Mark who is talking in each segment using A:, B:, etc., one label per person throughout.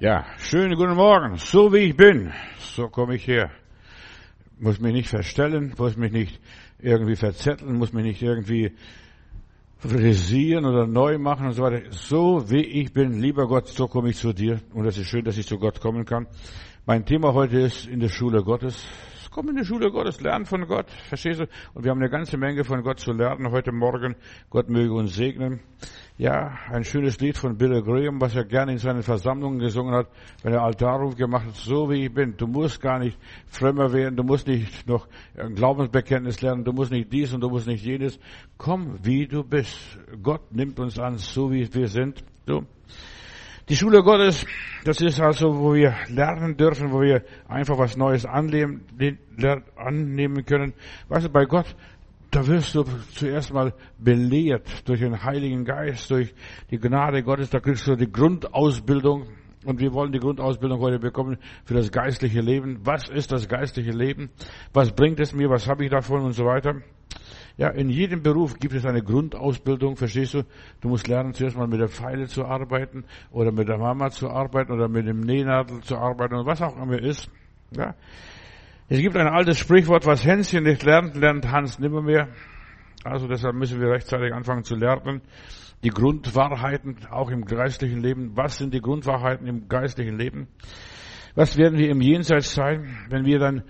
A: Ja, schönen guten Morgen. So wie ich bin, so komme ich her. Muss mich nicht verstellen, muss mich nicht irgendwie verzetteln, muss mich nicht irgendwie frisieren oder neu machen und so weiter. So wie ich bin, lieber Gott, so komme ich zu dir. Und es ist schön, dass ich zu Gott kommen kann. Mein Thema heute ist in der Schule Gottes. Komm in die Schule Gottes, lernen von Gott. Verstehst du? Und wir haben eine ganze Menge von Gott zu lernen heute Morgen. Gott möge uns segnen. Ja, ein schönes Lied von Billy Graham, was er gerne in seinen Versammlungen gesungen hat, wenn er Altarruf gemacht hat, so wie ich bin. Du musst gar nicht frömmer werden, du musst nicht noch ein Glaubensbekenntnis lernen, du musst nicht dies und du musst nicht jenes. Komm, wie du bist. Gott nimmt uns an, so wie wir sind. Du. Die Schule Gottes, das ist also, wo wir lernen dürfen, wo wir einfach was Neues annehmen, annehmen können. Weißt du, bei Gott, da wirst du zuerst mal belehrt durch den Heiligen Geist, durch die Gnade Gottes, da kriegst du die Grundausbildung. Und wir wollen die Grundausbildung heute bekommen für das geistliche Leben. Was ist das geistliche Leben? Was bringt es mir? Was habe ich davon und so weiter? Ja, in jedem Beruf gibt es eine Grundausbildung, verstehst du? Du musst lernen, zuerst mal mit der Pfeile zu arbeiten oder mit der Mama zu arbeiten oder mit dem Nähnadel zu arbeiten und was auch immer ist. Ja. Es gibt ein altes Sprichwort, was Hänschen nicht lernt, lernt Hans nimmermehr. Also deshalb müssen wir rechtzeitig anfangen zu lernen. Die Grundwahrheiten auch im geistlichen Leben. Was sind die Grundwahrheiten im geistlichen Leben? Was werden wir im Jenseits sein, wenn wir dann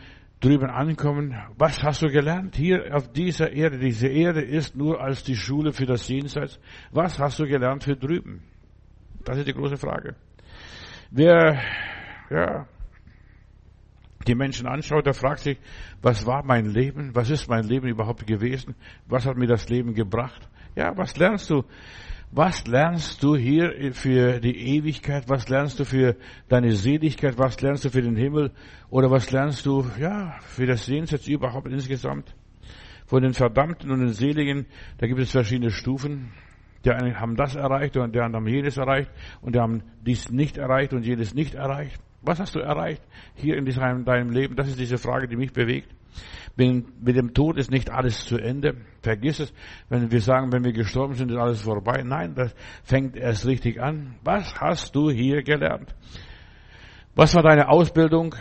A: drüben ankommen. Was hast du gelernt hier auf dieser Erde? Diese Erde ist nur als die Schule für das Jenseits. Was hast du gelernt für drüben? Das ist die große Frage. Wer, ja, die Menschen anschaut, der fragt sich, was war mein Leben? Was ist mein Leben überhaupt gewesen? Was hat mir das Leben gebracht? Ja, was lernst du was lernst du hier für die Ewigkeit? Was lernst du für deine Seligkeit? Was lernst du für den Himmel? Oder was lernst du, ja, für das Jenseits überhaupt insgesamt? Von den Verdammten und den Seligen, da gibt es verschiedene Stufen. Die einen haben das erreicht und die anderen haben jenes erreicht und die haben dies nicht erreicht und jenes nicht erreicht. Was hast du erreicht hier in deinem Leben? Das ist diese Frage, die mich bewegt. Mit dem Tod ist nicht alles zu Ende. Vergiss es, wenn wir sagen, wenn wir gestorben sind, ist alles vorbei. Nein, das fängt erst richtig an. Was hast du hier gelernt? Was war deine Ausbildung?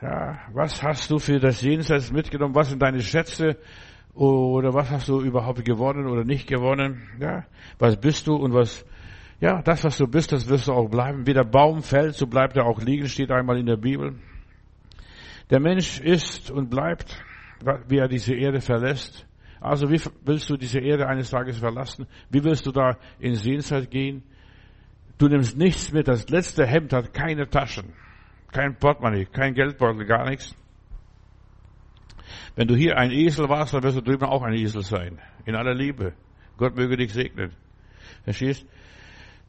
A: Ja, was hast du für das Jenseits mitgenommen? Was sind deine Schätze? Oder was hast du überhaupt gewonnen oder nicht gewonnen? Ja, was bist du und was, ja, das, was du bist, das wirst du auch bleiben. Wie der Baum fällt, so bleibt er auch liegen, steht einmal in der Bibel. Der Mensch ist und bleibt, wie er diese Erde verlässt. Also wie willst du diese Erde eines Tages verlassen? Wie willst du da in Sehnsucht gehen? Du nimmst nichts mit. Das letzte Hemd hat keine Taschen, kein Portemonnaie, kein Geldbeutel, gar nichts. Wenn du hier ein Esel warst, dann wirst du drüben auch ein Esel sein. In aller Liebe. Gott möge dich segnen. Verstehst?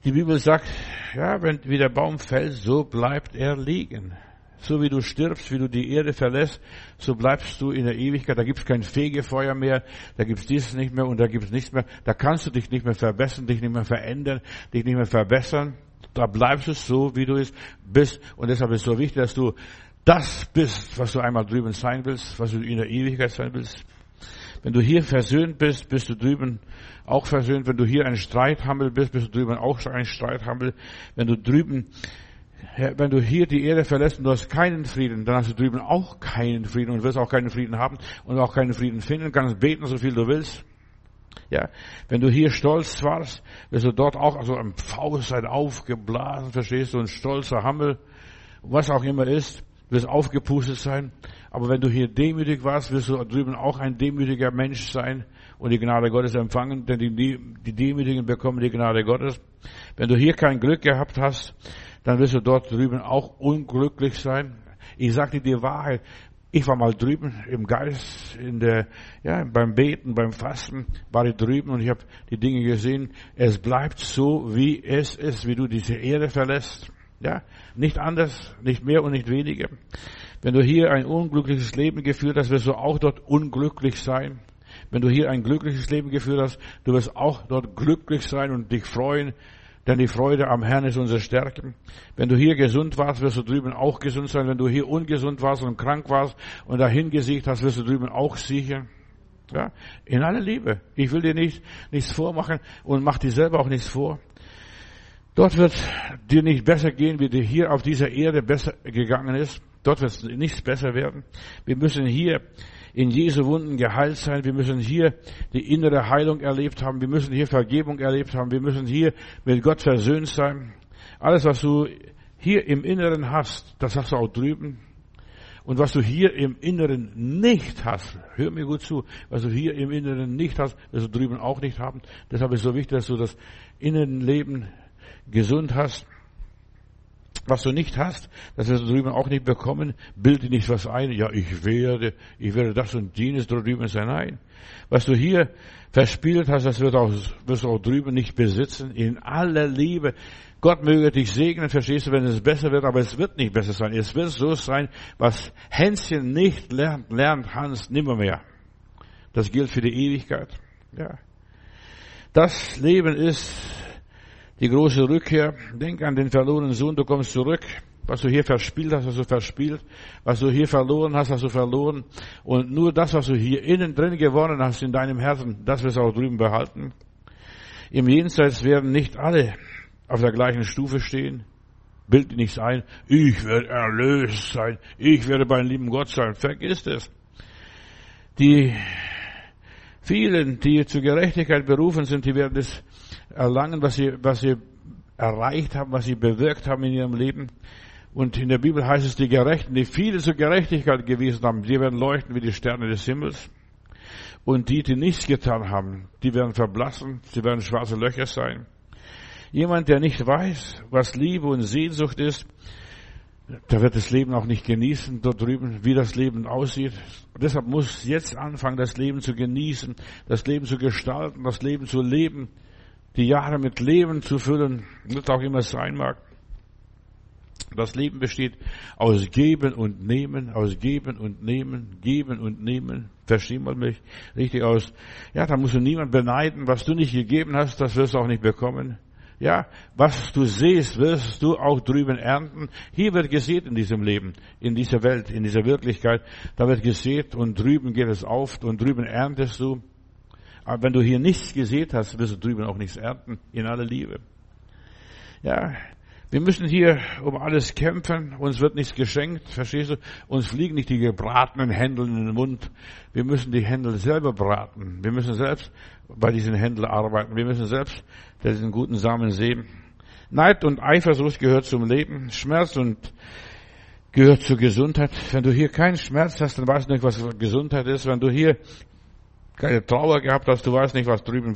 A: Die Bibel sagt, ja, wenn wie der Baum fällt, so bleibt er liegen. So wie du stirbst, wie du die Erde verlässt, so bleibst du in der Ewigkeit. Da gibt's kein Fegefeuer mehr, da gibt's dieses nicht mehr und da gibt's nichts mehr. Da kannst du dich nicht mehr verbessern, dich nicht mehr verändern, dich nicht mehr verbessern. Da bleibst du so, wie du bist. Und deshalb ist es so wichtig, dass du das bist, was du einmal drüben sein willst, was du in der Ewigkeit sein willst. Wenn du hier versöhnt bist, bist du drüben auch versöhnt. Wenn du hier ein Streithammel bist, bist du drüben auch ein Streithammel. Wenn du drüben wenn du hier die Erde verlässt und du hast keinen Frieden, dann hast du drüben auch keinen Frieden und wirst auch keinen Frieden haben und auch keinen Frieden finden, kannst beten, so viel du willst. Ja, wenn du hier stolz warst, wirst du dort auch, also am Faustsein aufgeblasen, verstehst du, ein stolzer Hammel, was auch immer ist, wirst aufgepustet sein. Aber wenn du hier demütig warst, wirst du drüben auch ein demütiger Mensch sein und die Gnade Gottes empfangen, denn die, die Demütigen bekommen die Gnade Gottes. Wenn du hier kein Glück gehabt hast, dann wirst du dort drüben auch unglücklich sein. Ich sagte dir die Wahrheit. Ich war mal drüben im Geist, in der, ja, beim Beten, beim Fasten war ich drüben und ich habe die Dinge gesehen. Es bleibt so, wie es ist, wie du diese Erde verlässt. Ja, nicht anders, nicht mehr und nicht weniger. Wenn du hier ein unglückliches Leben geführt hast, wirst du auch dort unglücklich sein. Wenn du hier ein glückliches Leben geführt hast, du wirst auch dort glücklich sein und dich freuen, denn die Freude am Herrn ist unsere Stärke. Wenn du hier gesund warst, wirst du drüben auch gesund sein. Wenn du hier ungesund warst und krank warst und dahin gesiegt hast, wirst du drüben auch sicher. Ja, in aller Liebe. Ich will dir nicht, nichts vormachen und mach dir selber auch nichts vor. Dort wird dir nicht besser gehen, wie dir hier auf dieser Erde besser gegangen ist. Dort wird nichts besser werden. Wir müssen hier in Jesu Wunden geheilt sein. Wir müssen hier die innere Heilung erlebt haben. Wir müssen hier Vergebung erlebt haben. Wir müssen hier mit Gott versöhnt sein. Alles, was du hier im Inneren hast, das hast du auch drüben. Und was du hier im Inneren nicht hast, hör mir gut zu, was du hier im Inneren nicht hast, wirst du drüben auch nicht haben. Deshalb ist es so wichtig, dass du das Innenleben gesund hast. Was du nicht hast, das wirst du drüben auch nicht bekommen. Bilde nicht was ein. Ja, ich werde, ich werde das und jenes drüben sein. Nein. Was du hier verspielt hast, das wird auch, wirst du auch drüben nicht besitzen. In aller Liebe. Gott möge dich segnen, verstehst du, wenn es besser wird, aber es wird nicht besser sein. Es wird so sein, was Hänschen nicht lernt, lernt Hans nimmermehr. Das gilt für die Ewigkeit. Ja. Das Leben ist die große Rückkehr. Denk an den verlorenen Sohn, du kommst zurück. Was du hier verspielt hast, hast du verspielt. Was du hier verloren hast, hast du verloren. Und nur das, was du hier innen drin gewonnen hast in deinem Herzen, das wirst du auch drüben behalten. Im Jenseits werden nicht alle auf der gleichen Stufe stehen. Bild nichts ein. Ich werde erlöst sein. Ich werde beim lieben Gott sein. Vergiss es. Die vielen, die zur Gerechtigkeit berufen sind, die werden das erlangen, was sie, was sie erreicht haben, was sie bewirkt haben in ihrem Leben. Und in der Bibel heißt es, die Gerechten, die viele zur Gerechtigkeit gewesen haben, die werden leuchten wie die Sterne des Himmels. Und die, die nichts getan haben, die werden verblassen, sie werden schwarze Löcher sein. Jemand, der nicht weiß, was Liebe und Sehnsucht ist, der wird das Leben auch nicht genießen dort drüben, wie das Leben aussieht. Deshalb muss jetzt anfangen, das Leben zu genießen, das Leben zu gestalten, das Leben zu leben, die Jahre mit Leben zu füllen, was auch immer es sein mag. Das Leben besteht aus Geben und Nehmen, aus Geben und Nehmen, Geben und Nehmen. Verstehen wir mich richtig aus? Ja, da musst du niemand beneiden. Was du nicht gegeben hast, das wirst du auch nicht bekommen. Ja, was du siehst, wirst du auch drüben ernten. Hier wird gesät in diesem Leben, in dieser Welt, in dieser Wirklichkeit. Da wird gesät und drüben geht es auf und drüben erntest du. Aber wenn du hier nichts gesät hast, wirst du drüben auch nichts ernten, in aller Liebe. Ja, wir müssen hier um alles kämpfen. Uns wird nichts geschenkt, verstehst du? Uns fliegen nicht die gebratenen Händel in den Mund. Wir müssen die Händel selber braten. Wir müssen selbst bei diesen Händeln arbeiten. Wir müssen selbst diesen guten Samen sehen. Neid und Eifersucht gehört zum Leben. Schmerz und gehört zur Gesundheit. Wenn du hier keinen Schmerz hast, dann weißt du nicht, was Gesundheit ist. Wenn du hier keine Trauer gehabt hast, du weißt nicht, was drüben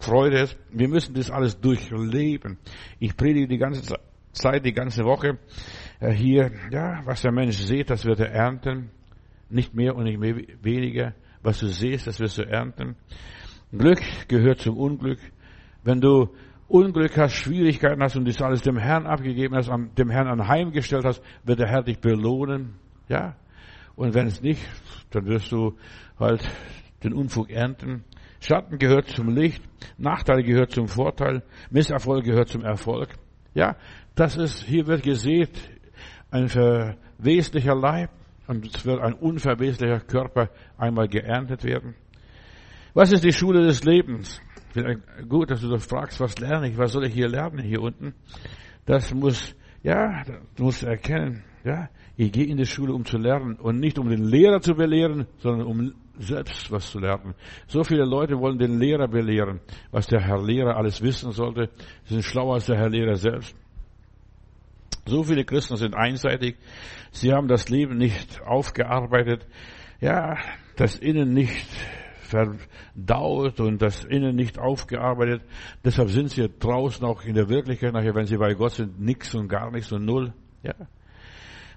A: Freude ist. Wir müssen das alles durchleben. Ich predige die ganze Zeit die ganze Woche äh, hier, ja, was der Mensch sieht, das wird er ernten. Nicht mehr und nicht mehr weniger. Was du siehst, das wirst du ernten. Glück gehört zum Unglück. Wenn du Unglück hast, Schwierigkeiten hast und das alles dem Herrn abgegeben hast, dem Herrn anheimgestellt hast, wird der Herr dich belohnen. Ja. Und wenn es nicht, dann wirst du halt den Unfug ernten. Schatten gehört zum Licht, Nachteil gehört zum Vorteil, Misserfolg gehört zum Erfolg. Ja, das ist, hier wird gesät, ein verweslicher Leib und es wird ein unverweslicher Körper einmal geerntet werden. Was ist die Schule des Lebens? Gut, dass du das fragst, was lerne ich, was soll ich hier lernen hier unten? Das muss, ja, du musst erkennen, ja, ich gehe in die Schule, um zu lernen und nicht um den Lehrer zu belehren, sondern um selbst was zu lernen. So viele Leute wollen den Lehrer belehren, was der Herr Lehrer alles wissen sollte. Sie sind schlauer als der Herr Lehrer selbst. So viele Christen sind einseitig. Sie haben das Leben nicht aufgearbeitet. Ja, das Innen nicht verdaut und das Innen nicht aufgearbeitet. Deshalb sind sie draußen auch in der Wirklichkeit nachher, wenn sie bei Gott sind, nichts und gar nichts und null. Ja.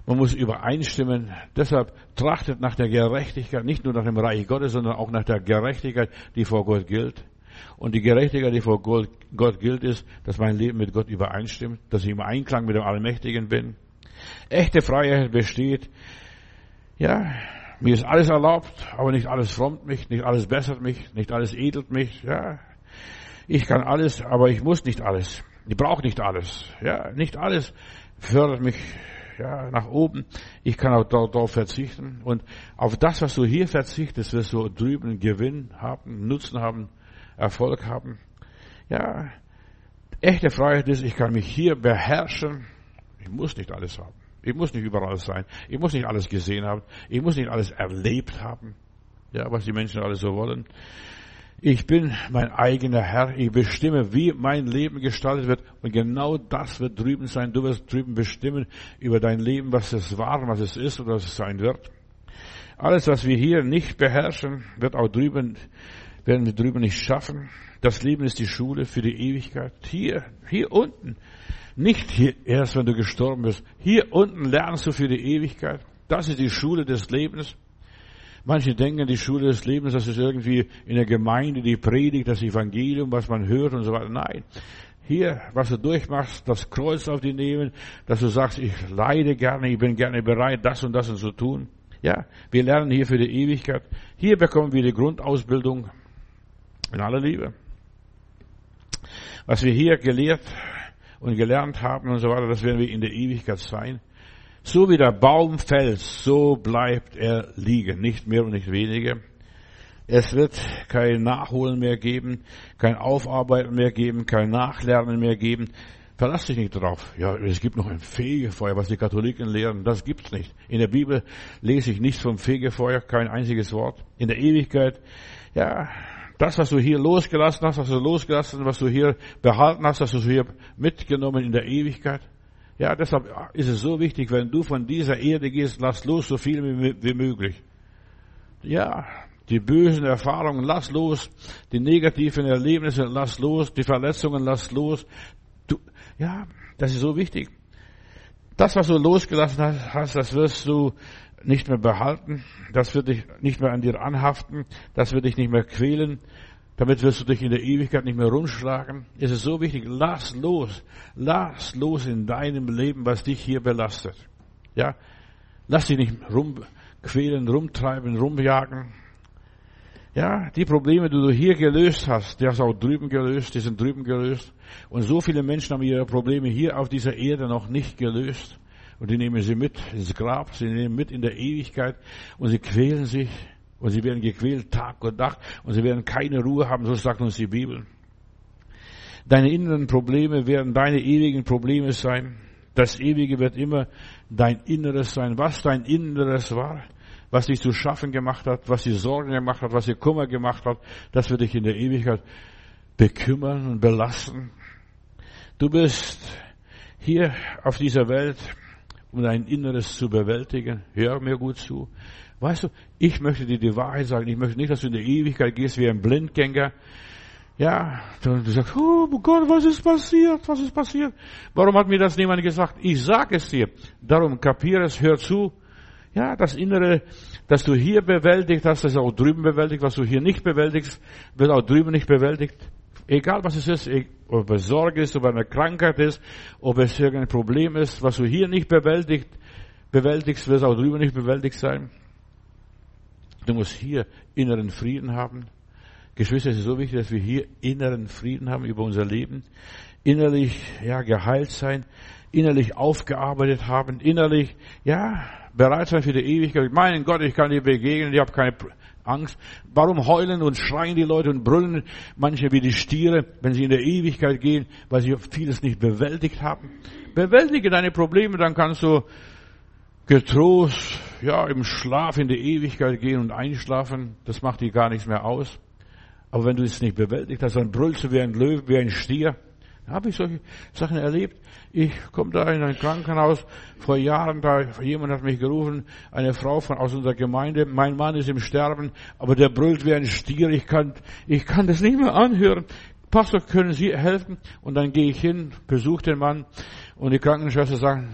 A: Man muss übereinstimmen. Deshalb trachtet nach der Gerechtigkeit, nicht nur nach dem Reich Gottes, sondern auch nach der Gerechtigkeit, die vor Gott gilt. Und die Gerechtigkeit, die vor Gott gilt, ist, dass mein Leben mit Gott übereinstimmt, dass ich im Einklang mit dem Allmächtigen bin. Echte Freiheit besteht, ja, mir ist alles erlaubt, aber nicht alles frommt mich, nicht alles bessert mich, nicht alles edelt mich, ja. Ich kann alles, aber ich muss nicht alles. Ich brauche nicht alles, ja. Nicht alles fördert mich, ja, nach oben. Ich kann auch darauf verzichten. Und auf das, was du hier verzichtest, wirst du drüben Gewinn haben, Nutzen haben, Erfolg haben. Ja, Echte Freiheit ist, ich kann mich hier beherrschen. Ich muss nicht alles haben. Ich muss nicht überall sein. Ich muss nicht alles gesehen haben. Ich muss nicht alles erlebt haben. Ja, was die Menschen alles so wollen. Ich bin mein eigener Herr. Ich bestimme, wie mein Leben gestaltet wird. Und genau das wird drüben sein. Du wirst drüben bestimmen über dein Leben, was es war, was es ist oder was es sein wird. Alles, was wir hier nicht beherrschen, wird auch drüben, werden wir drüben nicht schaffen. Das Leben ist die Schule für die Ewigkeit. Hier, hier unten. Nicht hier erst, wenn du gestorben bist. Hier unten lernst du für die Ewigkeit. Das ist die Schule des Lebens. Manche denken, die Schule des Lebens, das ist irgendwie in der Gemeinde die Predigt, das Evangelium, was man hört und so weiter. Nein. Hier, was du durchmachst, das Kreuz auf die nehmen, dass du sagst, ich leide gerne, ich bin gerne bereit, das und das und zu tun. Ja, wir lernen hier für die Ewigkeit. Hier bekommen wir die Grundausbildung in aller Liebe. Was wir hier gelehrt und gelernt haben und so weiter, das werden wir in der Ewigkeit sein. So wie der Baum fällt, so bleibt er liegen, nicht mehr und nicht weniger. Es wird kein Nachholen mehr geben, kein Aufarbeiten mehr geben, kein Nachlernen mehr geben. Verlass dich nicht drauf. Ja, es gibt noch ein Fegefeuer, was die Katholiken lehren. Das gibt's nicht. In der Bibel lese ich nichts vom Fegefeuer, kein einziges Wort. In der Ewigkeit, ja, das, was du hier losgelassen hast, was du losgelassen, was du hier behalten hast, hast du hier mitgenommen in der Ewigkeit. Ja, deshalb ist es so wichtig, wenn du von dieser Erde gehst, lass los so viel wie möglich. Ja, die bösen Erfahrungen, lass los. Die negativen Erlebnisse, lass los. Die Verletzungen, lass los. Du, ja, das ist so wichtig. Das, was du losgelassen hast, das wirst du nicht mehr behalten. Das wird dich nicht mehr an dir anhaften. Das wird dich nicht mehr quälen. Damit wirst du dich in der Ewigkeit nicht mehr rumschlagen. Es ist so wichtig, lass los. Lass los in deinem Leben, was dich hier belastet. Ja? Lass dich nicht rumquälen, rumtreiben, rumjagen. Ja, die Probleme, die du hier gelöst hast, die hast du auch drüben gelöst, die sind drüben gelöst. Und so viele Menschen haben ihre Probleme hier auf dieser Erde noch nicht gelöst. Und die nehmen sie mit ins Grab, sie nehmen mit in der Ewigkeit und sie quälen sich. Und sie werden gequält Tag und Nacht und sie werden keine Ruhe haben, so sagt uns die Bibel. Deine inneren Probleme werden deine ewigen Probleme sein. Das Ewige wird immer dein Inneres sein. Was dein Inneres war, was dich zu schaffen gemacht hat, was dir Sorgen gemacht hat, was dir Kummer gemacht hat, das wird dich in der Ewigkeit bekümmern und belasten. Du bist hier auf dieser Welt, um dein Inneres zu bewältigen. Hör mir gut zu. Weißt du, ich möchte dir die Wahrheit sagen. Ich möchte nicht, dass du in der Ewigkeit gehst wie ein Blindgänger. Ja, du sagst, oh Gott, was ist passiert? Was ist passiert? Warum hat mir das niemand gesagt? Ich sag es dir. Darum kapier es, hör zu. Ja, das Innere, das du hier bewältigt hast, das auch drüben bewältigt. Was du hier nicht bewältigst, wird auch drüben nicht bewältigt. Egal was es ist, e- ob es Sorge ist, ob es eine Krankheit ist, ob es irgendein Problem ist, was du hier nicht bewältigt, bewältigst, wird es auch drüben nicht bewältigt sein. Du musst hier inneren Frieden haben. Geschwister, es ist so wichtig, dass wir hier inneren Frieden haben über unser Leben. Innerlich, ja, geheilt sein. Innerlich aufgearbeitet haben. Innerlich, ja, bereit sein für die Ewigkeit. Meinen Gott, ich kann dir begegnen. Ich habe keine Angst. Warum heulen und schreien die Leute und brüllen manche wie die Stiere, wenn sie in der Ewigkeit gehen, weil sie vieles nicht bewältigt haben? Bewältige deine Probleme, dann kannst du getrost, ja, im Schlaf in die Ewigkeit gehen und einschlafen, das macht dir gar nichts mehr aus. Aber wenn du es nicht bewältigt hast, dann brüllst du wie ein Löwe, wie ein Stier. Da habe ich solche Sachen erlebt. Ich komme da in ein Krankenhaus vor Jahren, da jemand hat mich gerufen, eine Frau von aus unserer Gemeinde, mein Mann ist im Sterben, aber der brüllt wie ein Stier, ich kann, ich kann das nicht mehr anhören. Pastor, können Sie helfen? Und dann gehe ich hin, besuche den Mann und die Krankenschwester sagt,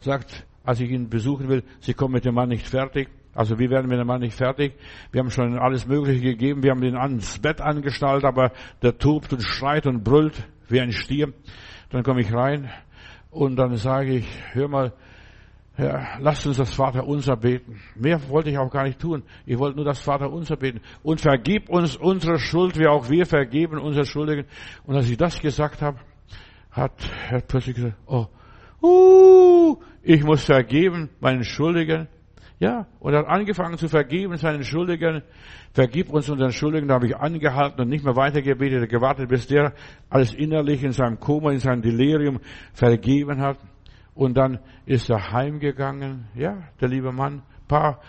A: sagt, als ich ihn besuchen will, sie kommen mit dem Mann nicht fertig. Also wir werden mit dem Mann nicht fertig. Wir haben schon alles Mögliche gegeben. Wir haben ihn ans Bett angeschnallt, aber der tobt und schreit und brüllt wie ein Stier. Dann komme ich rein und dann sage ich, hör mal, ja, lasst uns das Vater unser beten. Mehr wollte ich auch gar nicht tun. Ich wollte nur das Vater unser beten. Und vergib uns unsere Schuld, wie auch wir vergeben unsere Schuldigen. Und als ich das gesagt habe, hat er plötzlich gesagt, oh, uh, ich muss vergeben meinen Schuldigen. Ja, und er hat angefangen zu vergeben seinen Schuldigen. Vergib uns unseren Schuldigen. Da habe ich angehalten und nicht mehr weitergebetet, gewartet, bis der alles innerlich in seinem Koma, in seinem Delirium vergeben hat. Und dann ist er heimgegangen. Ja, der liebe Mann. Ein paar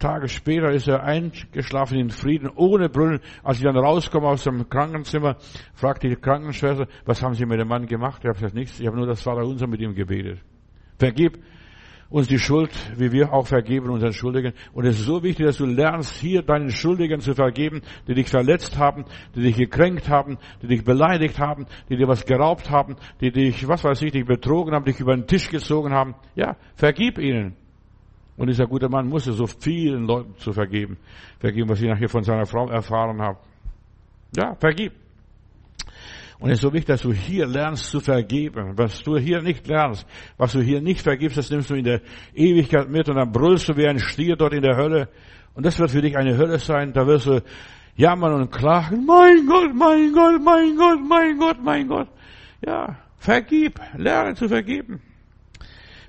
A: Tage später ist er eingeschlafen in Frieden, ohne Brüllen. Als ich dann rauskomme aus dem Krankenzimmer, fragte die Krankenschwester, was haben Sie mit dem Mann gemacht? Ich habe gesagt, nichts. Ich habe nur das Vaterunser mit ihm gebetet. Vergib uns die Schuld, wie wir auch vergeben unseren Schuldigen. Und es ist so wichtig, dass du lernst, hier deinen Schuldigen zu vergeben, die dich verletzt haben, die dich gekränkt haben, die dich beleidigt haben, die dir was geraubt haben, die dich, was weiß ich, dich betrogen haben, dich über den Tisch gezogen haben. Ja, vergib ihnen. Und dieser gute Mann musste so vielen Leuten zu vergeben. Vergeben, was ich nachher von seiner Frau erfahren habe. Ja, vergib. Und es ist so wichtig, dass du hier lernst zu vergeben. Was du hier nicht lernst, was du hier nicht vergibst, das nimmst du in der Ewigkeit mit und dann brüllst du wie ein Stier dort in der Hölle. Und das wird für dich eine Hölle sein. Da wirst du jammern und klagen. Mein Gott, mein Gott, mein Gott, mein Gott, mein Gott. Ja, vergib. Lerne zu vergeben.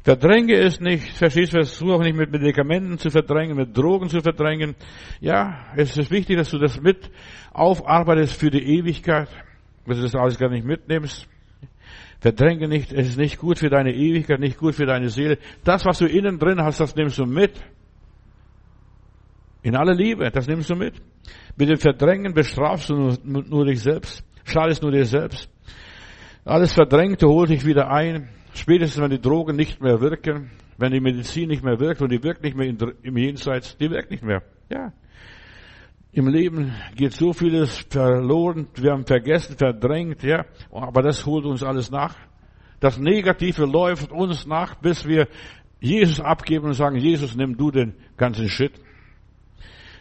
A: Verdränge es nicht, verstehst du, versuch auch nicht mit Medikamenten zu verdrängen, mit Drogen zu verdrängen. Ja, es ist wichtig, dass du das mit aufarbeitest für die Ewigkeit wenn du das alles gar nicht mitnimmst. Verdränge nicht, es ist nicht gut für deine Ewigkeit, nicht gut für deine Seele. Das, was du innen drin hast, das nimmst du mit. In aller Liebe, das nimmst du mit. Mit dem Verdrängen bestrafst du nur, nur dich selbst, schadest nur dir selbst. Alles Verdrängte holt dich wieder ein. Spätestens, wenn die Drogen nicht mehr wirken, wenn die Medizin nicht mehr wirkt und die wirkt nicht mehr im Jenseits, die wirkt nicht mehr. Ja. Im Leben geht so vieles verloren, wir haben vergessen, verdrängt, ja, aber das holt uns alles nach. Das Negative läuft uns nach, bis wir Jesus abgeben und sagen, Jesus, nimm du den ganzen Shit.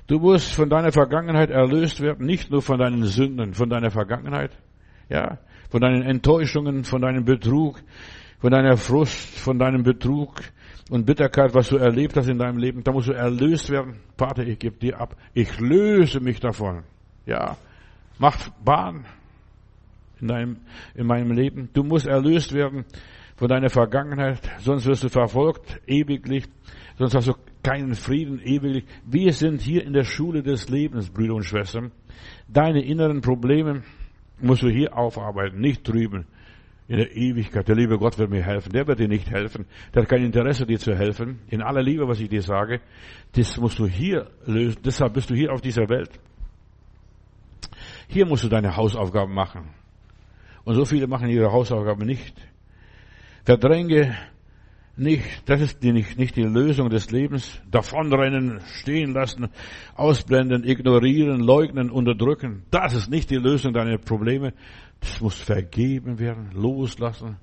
A: Du musst von deiner Vergangenheit erlöst werden, nicht nur von deinen Sünden, von deiner Vergangenheit, ja, von deinen Enttäuschungen, von deinem Betrug, von deiner Frust, von deinem Betrug, und Bitterkeit, was du erlebt hast in deinem Leben, da musst du erlöst werden. Vater, ich gebe dir ab. Ich löse mich davon. Ja, mach Bahn in deinem, in meinem Leben. Du musst erlöst werden von deiner Vergangenheit, sonst wirst du verfolgt ewiglich, sonst hast du keinen Frieden ewiglich. Wir sind hier in der Schule des Lebens, Brüder und Schwestern. Deine inneren Probleme musst du hier aufarbeiten, nicht drüben in der Ewigkeit. Der liebe Gott wird mir helfen. Der wird dir nicht helfen. Der hat kein Interesse, dir zu helfen. In aller Liebe, was ich dir sage, das musst du hier lösen. Deshalb bist du hier auf dieser Welt. Hier musst du deine Hausaufgaben machen. Und so viele machen ihre Hausaufgaben nicht. Verdränge nicht, das ist die, nicht, nicht die Lösung des Lebens. Davonrennen, stehen lassen, ausblenden, ignorieren, leugnen, unterdrücken. Das ist nicht die Lösung deiner Probleme. Das muss vergeben werden, loslassen.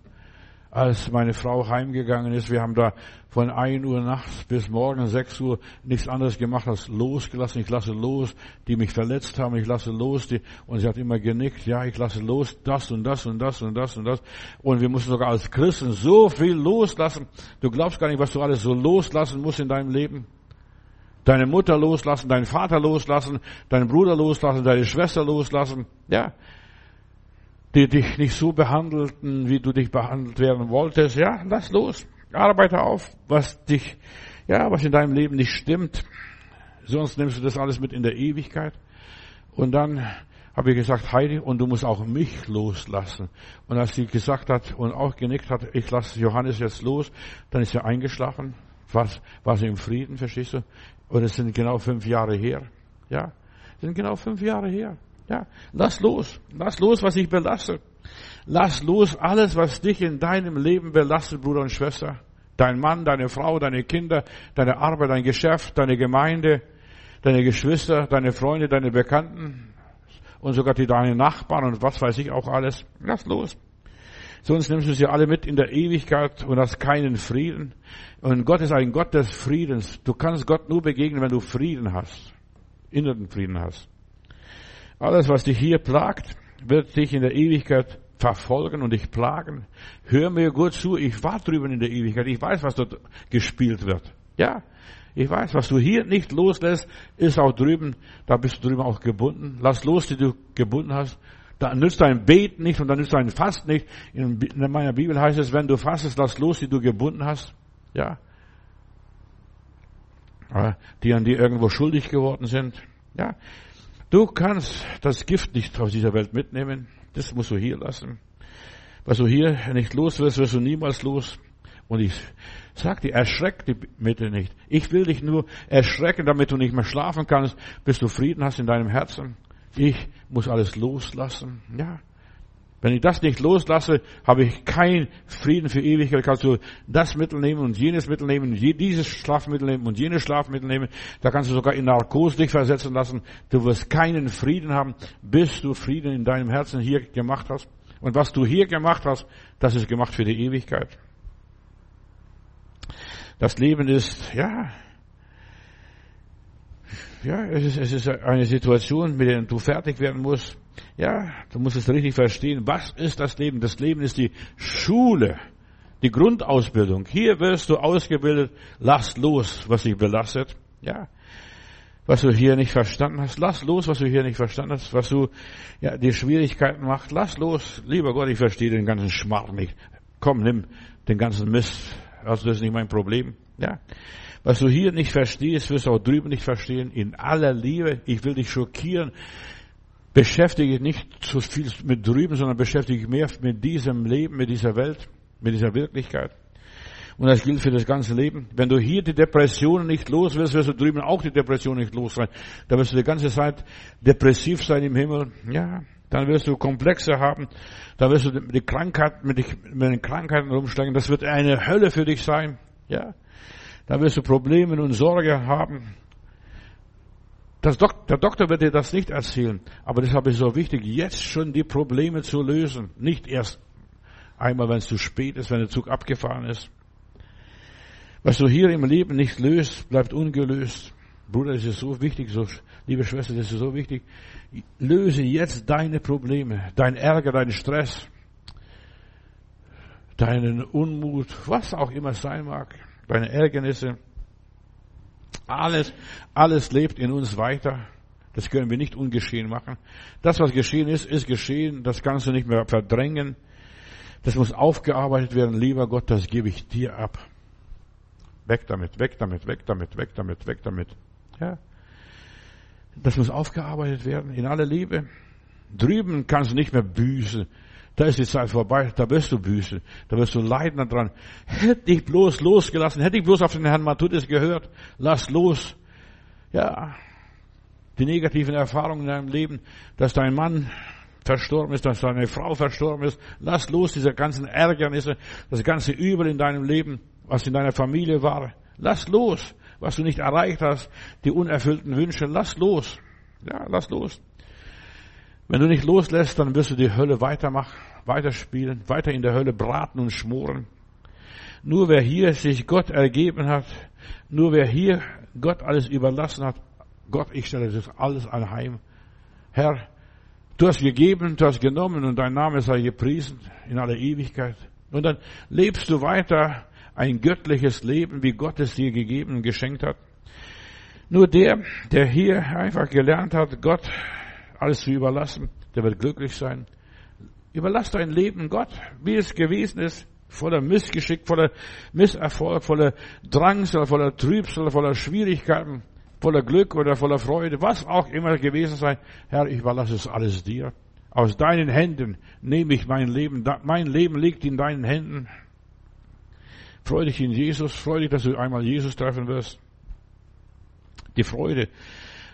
A: Als meine Frau heimgegangen ist, wir haben da von 1 Uhr nachts bis morgen 6 Uhr nichts anderes gemacht als losgelassen. Ich lasse los, die mich verletzt haben, ich lasse los, die, und sie hat immer genickt, ja, ich lasse los, das und das und das und das und das. Und wir mussten sogar als Christen so viel loslassen. Du glaubst gar nicht, was du alles so loslassen musst in deinem Leben. Deine Mutter loslassen, deinen Vater loslassen, deinen Bruder loslassen, deine Schwester loslassen. Ja, die dich nicht so behandelten, wie du dich behandelt werden wolltest, ja, lass los. Arbeite auf, was dich, ja, was in deinem Leben nicht stimmt. Sonst nimmst du das alles mit in der Ewigkeit. Und dann habe ich gesagt, Heidi, und du musst auch mich loslassen. Und als sie gesagt hat und auch genickt hat, ich lasse Johannes jetzt los, dann ist sie eingeschlafen. War, war sie im Frieden, verstehst du? Und es sind genau fünf Jahre her. Ja, sind genau fünf Jahre her. Ja, lass los. Lass los, was ich belasse. Lass los alles, was dich in deinem Leben belastet, Bruder und Schwester. Dein Mann, deine Frau, deine Kinder, deine Arbeit, dein Geschäft, deine Gemeinde, deine Geschwister, deine Freunde, deine Bekannten und sogar die deine Nachbarn und was weiß ich auch alles. Lass los. Sonst nimmst du sie alle mit in der Ewigkeit und hast keinen Frieden. Und Gott ist ein Gott des Friedens. Du kannst Gott nur begegnen, wenn du Frieden hast. Inneren Frieden hast. Alles, was dich hier plagt, wird dich in der Ewigkeit verfolgen und dich plagen. Hör mir gut zu, ich war drüben in der Ewigkeit, ich weiß, was dort gespielt wird. Ja, ich weiß, was du hier nicht loslässt, ist auch drüben, da bist du drüben auch gebunden. Lass los, die du gebunden hast. Da nützt dein Beten nicht und dann nützt dein Fast nicht. In meiner Bibel heißt es, wenn du fastest, lass los, die du gebunden hast. Ja. die an dir irgendwo schuldig geworden sind. Ja, du kannst das Gift nicht aus dieser Welt mitnehmen. Das musst du hier lassen. Was du hier nicht los wirst, wirst du niemals los. Und ich sag dir, erschreck die Mitte nicht. Ich will dich nur erschrecken, damit du nicht mehr schlafen kannst, bis du Frieden hast in deinem Herzen. Ich muss alles loslassen. Ja. Wenn ich das nicht loslasse, habe ich keinen Frieden für Ewigkeit. Kannst du das Mittel nehmen und jenes Mittel nehmen, dieses Schlafmittel nehmen und jenes Schlafmittel nehmen. Da kannst du sogar in Narkose dich versetzen lassen. Du wirst keinen Frieden haben, bis du Frieden in deinem Herzen hier gemacht hast. Und was du hier gemacht hast, das ist gemacht für die Ewigkeit. Das Leben ist, ja, ja, es ist, es ist eine Situation, mit der du fertig werden musst. Ja, du musst es richtig verstehen. Was ist das Leben? Das Leben ist die Schule, die Grundausbildung. Hier wirst du ausgebildet. Lass los, was dich belastet. Ja, was du hier nicht verstanden hast. Lass los, was du hier nicht verstanden hast. Was du, ja, die Schwierigkeiten macht. Lass los. Lieber Gott, ich verstehe den ganzen Schmarrn nicht. Komm, nimm den ganzen Mist. Also das ist nicht mein Problem. Ja. Was du hier nicht verstehst, wirst du auch drüben nicht verstehen. In aller Liebe. Ich will dich schockieren. Beschäftige dich nicht so viel mit drüben, sondern beschäftige dich mehr mit diesem Leben, mit dieser Welt, mit dieser Wirklichkeit. Und das gilt für das ganze Leben. Wenn du hier die Depressionen nicht los wirst, wirst du drüben auch die Depression nicht los sein. Da wirst du die ganze Zeit depressiv sein im Himmel. Ja, dann wirst du Komplexe haben. Da wirst du die Krankheit, mit, den Krankheiten rumsteigen. Das wird eine Hölle für dich sein. Ja, da wirst du Probleme und Sorge haben. Dok der Doktor wird dir das nicht erzählen. Aber deshalb ist es so wichtig, jetzt schon die Probleme zu lösen. Nicht erst einmal, wenn es zu spät ist, wenn der Zug abgefahren ist. Was du hier im Leben nicht löst, bleibt ungelöst. Bruder, das ist so wichtig, so, liebe Schwester, das ist so wichtig. Löse jetzt deine Probleme, dein Ärger, deinen Stress, deinen Unmut, was auch immer sein mag, deine Ärgernisse. Alles, alles lebt in uns weiter. Das können wir nicht ungeschehen machen. Das, was geschehen ist, ist geschehen. Das kannst du nicht mehr verdrängen. Das muss aufgearbeitet werden. Lieber Gott, das gebe ich dir ab. Weg damit, weg damit, weg damit, weg damit, weg damit. Ja. Das muss aufgearbeitet werden in aller Liebe. Drüben kannst du nicht mehr büßen. Da ist die Zeit vorbei, da wirst du büßen, da wirst du leiden daran. Hätte ich bloß losgelassen, hätte ich bloß auf den Herrn Matthäus gehört, lass los. Ja, die negativen Erfahrungen in deinem Leben, dass dein Mann verstorben ist, dass deine Frau verstorben ist, lass los diese ganzen Ärgernisse, das ganze Übel in deinem Leben, was in deiner Familie war. Lass los, was du nicht erreicht hast, die unerfüllten Wünsche, lass los. Ja, lass los. Wenn du nicht loslässt, dann wirst du die Hölle weitermachen, weiterspielen, weiter in der Hölle braten und schmoren. Nur wer hier sich Gott ergeben hat, nur wer hier Gott alles überlassen hat, Gott, ich stelle das alles anheim. Herr, du hast gegeben, du hast genommen und dein Name sei gepriesen in aller Ewigkeit. Und dann lebst du weiter ein göttliches Leben, wie Gott es dir gegeben und geschenkt hat. Nur der, der hier einfach gelernt hat, Gott alles zu überlassen, der wird glücklich sein. Überlass dein Leben Gott, wie es gewesen ist, voller Missgeschick, voller Misserfolg, voller Drangsal, voller Trübsal, voller Schwierigkeiten, voller Glück oder voller Freude, was auch immer gewesen sei. Herr, ich überlasse es alles dir. Aus deinen Händen nehme ich mein Leben. Mein Leben liegt in deinen Händen. Freu dich in Jesus. Freu dich, dass du einmal Jesus treffen wirst. Die Freude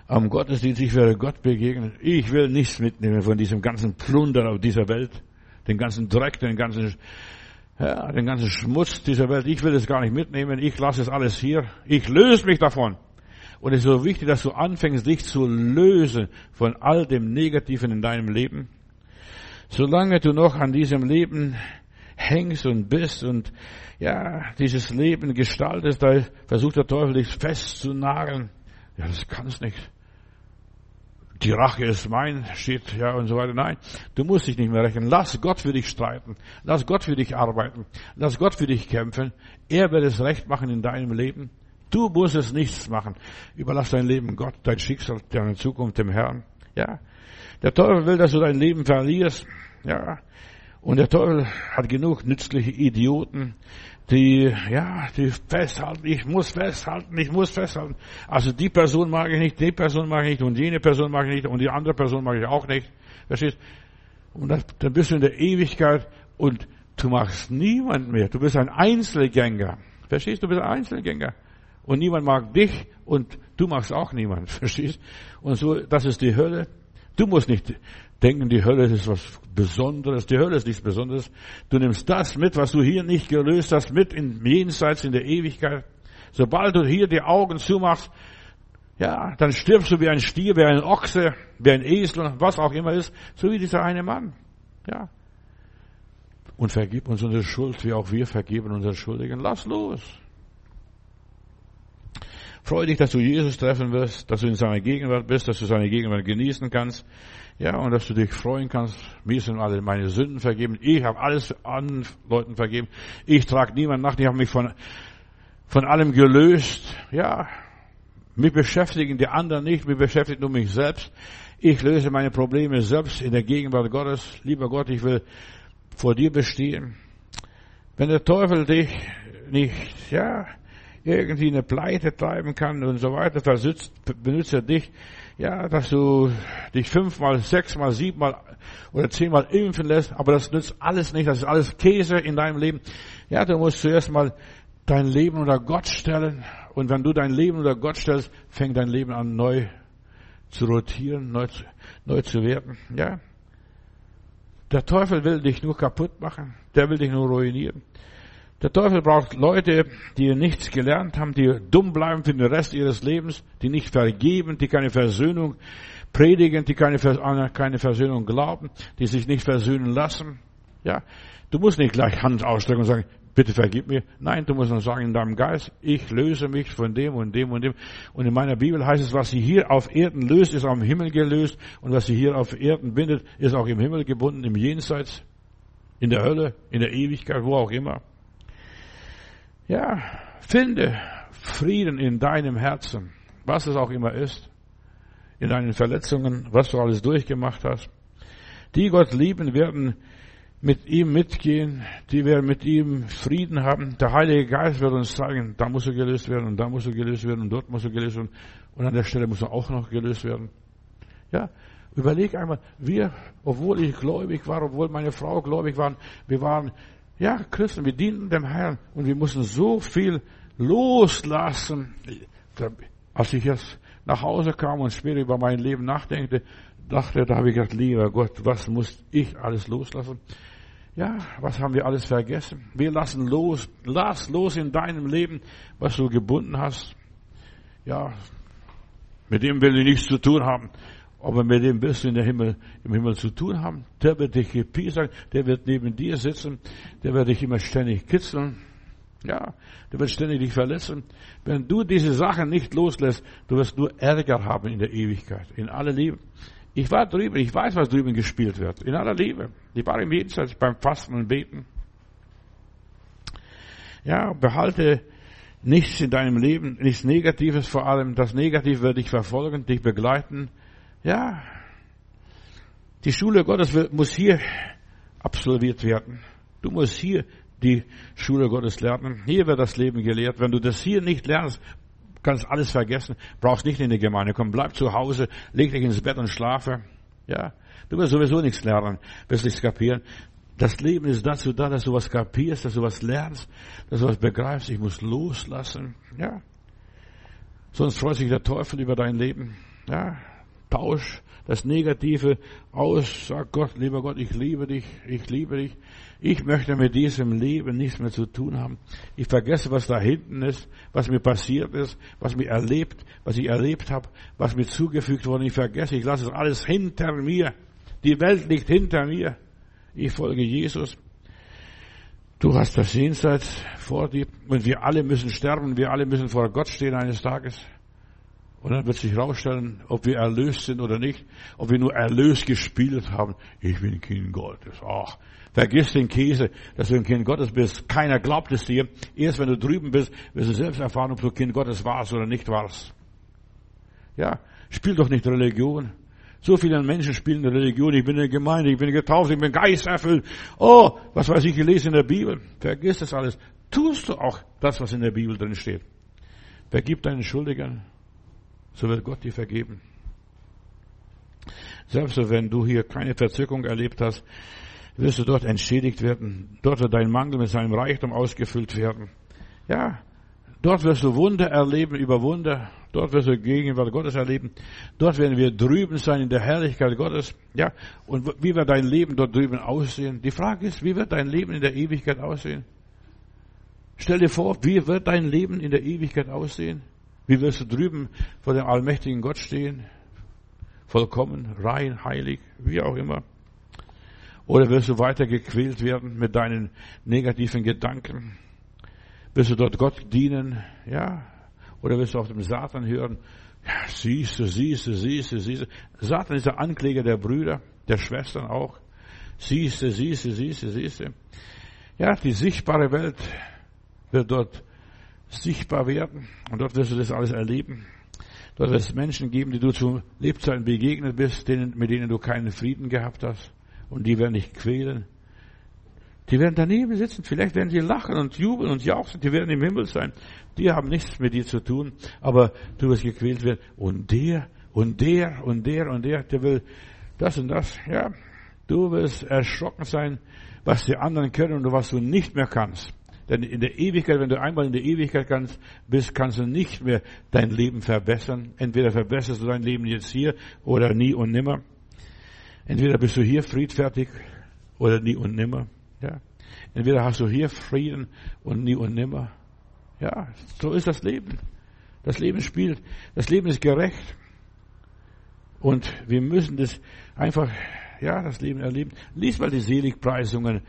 A: am Gottesdienst, ich werde Gott begegnen. Ich will nichts mitnehmen von diesem ganzen Plunder auf dieser Welt, den ganzen Dreck, den ganzen, ja, den ganzen Schmutz dieser Welt. Ich will es gar nicht mitnehmen. Ich lasse es alles hier. Ich löse mich davon. Und es ist so wichtig, dass du anfängst, dich zu lösen von all dem Negativen in deinem Leben. Solange du noch an diesem Leben hängst und bist und ja, dieses Leben gestaltest, da versucht der Teufel dich festzunageln. Ja, das kannst nicht die Rache ist mein, steht, ja, und so weiter. Nein, du musst dich nicht mehr rechnen. Lass Gott für dich streiten. Lass Gott für dich arbeiten. Lass Gott für dich kämpfen. Er wird es recht machen in deinem Leben. Du musst es nichts machen. Überlass dein Leben Gott, dein Schicksal, deine Zukunft dem Herrn. Ja. Der Teufel will, dass du dein Leben verlierst. Ja. Und der Teufel hat genug nützliche Idioten, die, ja, die festhalten, ich muss festhalten, ich muss festhalten. Also die Person mag ich nicht, die Person mag ich nicht und jene Person mag ich nicht und die andere Person mag ich auch nicht. Verstehst? Und das, dann bist du in der Ewigkeit und du magst niemand mehr. Du bist ein Einzelgänger. Verstehst? Du bist ein Einzelgänger. Und niemand mag dich und du magst auch niemand. Verstehst? Und so, das ist die Hölle. Du musst nicht denken, die Hölle ist was Besonderes. Die Hölle ist nichts Besonderes. Du nimmst das mit, was du hier nicht gelöst hast, mit in jenseits in der Ewigkeit. Sobald du hier die Augen zumachst, ja, dann stirbst du wie ein Stier, wie ein Ochse, wie ein Esel, was auch immer ist, so wie dieser eine Mann. Ja. Und vergib uns unsere Schuld, wie auch wir vergeben unseren Schuldigen. Lass los. Freu dich, dass du Jesus treffen wirst, dass du in seiner Gegenwart bist, dass du seine Gegenwart genießen kannst. Ja, und dass du dich freuen kannst. Mir sind alle meine Sünden vergeben. Ich habe alles an Leuten vergeben. Ich trage niemanden nach. Ich habe mich von, von allem gelöst. Ja, mich beschäftigen die anderen nicht. Mich beschäftigt nur mich selbst. Ich löse meine Probleme selbst in der Gegenwart Gottes. Lieber Gott, ich will vor dir bestehen. Wenn der Teufel dich nicht, ja, irgendwie eine Pleite treiben kann und so weiter, versützt, benutzt er dich, ja, dass du dich fünfmal, sechsmal, siebenmal oder zehnmal impfen lässt, aber das nützt alles nicht, das ist alles Käse in deinem Leben. Ja, du musst zuerst mal dein Leben unter Gott stellen und wenn du dein Leben unter Gott stellst, fängt dein Leben an neu zu rotieren, neu, neu zu werden, ja. Der Teufel will dich nur kaputt machen, der will dich nur ruinieren. Der Teufel braucht Leute, die nichts gelernt haben, die dumm bleiben für den Rest ihres Lebens, die nicht vergeben, die keine Versöhnung predigen, die keine, keine Versöhnung glauben, die sich nicht versöhnen lassen. Ja, du musst nicht gleich Hand ausstrecken und sagen, bitte vergib mir. Nein, du musst nur sagen in deinem Geist, ich löse mich von dem und dem und dem. Und in meiner Bibel heißt es, was sie hier auf Erden löst, ist im Himmel gelöst. Und was sie hier auf Erden bindet, ist auch im Himmel gebunden, im Jenseits, in der Hölle, in der Ewigkeit, wo auch immer. Ja, finde Frieden in deinem Herzen, was es auch immer ist, in deinen Verletzungen, was du alles durchgemacht hast. Die Gott lieben werden mit ihm mitgehen, die werden mit ihm Frieden haben. Der Heilige Geist wird uns sagen, da muss er gelöst werden und da muss er gelöst werden und dort muss er gelöst werden und an der Stelle muss er auch noch gelöst werden. Ja, überleg einmal, wir, obwohl ich gläubig war, obwohl meine Frau gläubig war, wir waren ja, Christen, wir dienten dem Herrn und wir mussten so viel loslassen. Als ich jetzt nach Hause kam und später über mein Leben nachdenkte, dachte, da habe ich gedacht, lieber Gott, was muss ich alles loslassen? Ja, was haben wir alles vergessen? Wir lassen los, lass los in deinem Leben, was du gebunden hast. Ja, mit dem will ich nichts zu tun haben. Aber mit dem wirst du in der Himmel, im Himmel zu tun haben. Der wird dich gepiesern, der wird neben dir sitzen, der wird dich immer ständig kitzeln. Ja, der wird ständig dich verletzen. Wenn du diese Sachen nicht loslässt, du wirst nur Ärger haben in der Ewigkeit, in aller Liebe. Ich war drüben, ich weiß, was drüben gespielt wird, in aller Liebe. Ich war im Jenseits beim Fasten und Beten. Ja, behalte nichts in deinem Leben, nichts Negatives vor allem. Das Negative wird dich verfolgen, dich begleiten ja, die Schule Gottes muss hier absolviert werden. Du musst hier die Schule Gottes lernen. Hier wird das Leben gelehrt. Wenn du das hier nicht lernst, kannst alles vergessen. Brauchst nicht in die Gemeinde kommen. Bleib zu Hause, leg dich ins Bett und schlafe. Ja, du wirst sowieso nichts lernen, wirst nichts kapieren. Das Leben ist dazu da, dass du was kapierst, dass du was lernst, dass du was begreifst. Ich muss loslassen. Ja. Sonst freut sich der Teufel über dein Leben. Ja. Tausch das Negative aus. Sag Gott, lieber Gott, ich liebe dich, ich liebe dich. Ich möchte mit diesem Leben nichts mehr zu tun haben. Ich vergesse, was da hinten ist, was mir passiert ist, was mir erlebt, was ich erlebt habe, was mir zugefügt wurde. Ich vergesse, ich lasse es alles hinter mir. Die Welt liegt hinter mir. Ich folge Jesus. Du hast das Jenseits vor dir und wir alle müssen sterben, wir alle müssen vor Gott stehen eines Tages. Und dann wird sich herausstellen, ob wir erlöst sind oder nicht, ob wir nur erlöst gespielt haben. Ich bin Kind Gottes. Ach, vergiss den Käse, dass du ein Kind Gottes bist. Keiner glaubt es dir. Erst wenn du drüben bist, wirst du selbst erfahren, ob du Kind Gottes warst oder nicht warst. Ja, spiel doch nicht Religion. So viele Menschen spielen Religion, ich bin in der Gemeinde, ich bin getauft, ich bin geisterfüllt. Oh, was weiß ich gelesen in der Bibel. Vergiss das alles. Tust du auch das, was in der Bibel drin steht. Vergib deinen Schuldigern, so wird Gott dir vergeben. Selbst wenn du hier keine Verzückung erlebt hast, wirst du dort entschädigt werden. Dort wird dein Mangel mit seinem Reichtum ausgefüllt werden. Ja, dort wirst du Wunder erleben über Wunder. Dort wirst du Gegenwart Gottes erleben. Dort werden wir drüben sein in der Herrlichkeit Gottes. Ja, und wie wird dein Leben dort drüben aussehen? Die Frage ist, wie wird dein Leben in der Ewigkeit aussehen? Stell dir vor, wie wird dein Leben in der Ewigkeit aussehen? Wie wirst du drüben vor dem allmächtigen Gott stehen? Vollkommen, rein, heilig, wie auch immer. Oder wirst du weiter gequält werden mit deinen negativen Gedanken? Wirst du dort Gott dienen? Ja. Oder wirst du auf dem Satan hören? Ja, siehst du, siehst du, siehst du, siehst du. Satan ist der Ankläger der Brüder, der Schwestern auch. Siehst du, siehst du, siehst du, siehst du. Ja, die sichtbare Welt wird dort sichtbar werden und dort wirst du das alles erleben. Dort wird es Menschen geben, die du zu Lebzeiten begegnet bist, denen, mit denen du keinen Frieden gehabt hast und die werden dich quälen. Die werden daneben sitzen, vielleicht werden sie lachen und jubeln und jauchzen, die werden im Himmel sein. Die haben nichts mit dir zu tun, aber du wirst gequält werden. Und der, und der, und der, und der, der will das und das, ja. Du wirst erschrocken sein, was die anderen können und was du nicht mehr kannst. Denn in der Ewigkeit, wenn du einmal in der Ewigkeit kannst, bist, kannst du nicht mehr dein Leben verbessern. Entweder verbesserst du dein Leben jetzt hier oder nie und nimmer. Entweder bist du hier friedfertig oder nie und nimmer. Ja. Entweder hast du hier Frieden und nie und nimmer. Ja, so ist das Leben. Das Leben spielt, das Leben ist gerecht. Und wir müssen das einfach, ja, das Leben erleben. Lies mal die Seligpreisungen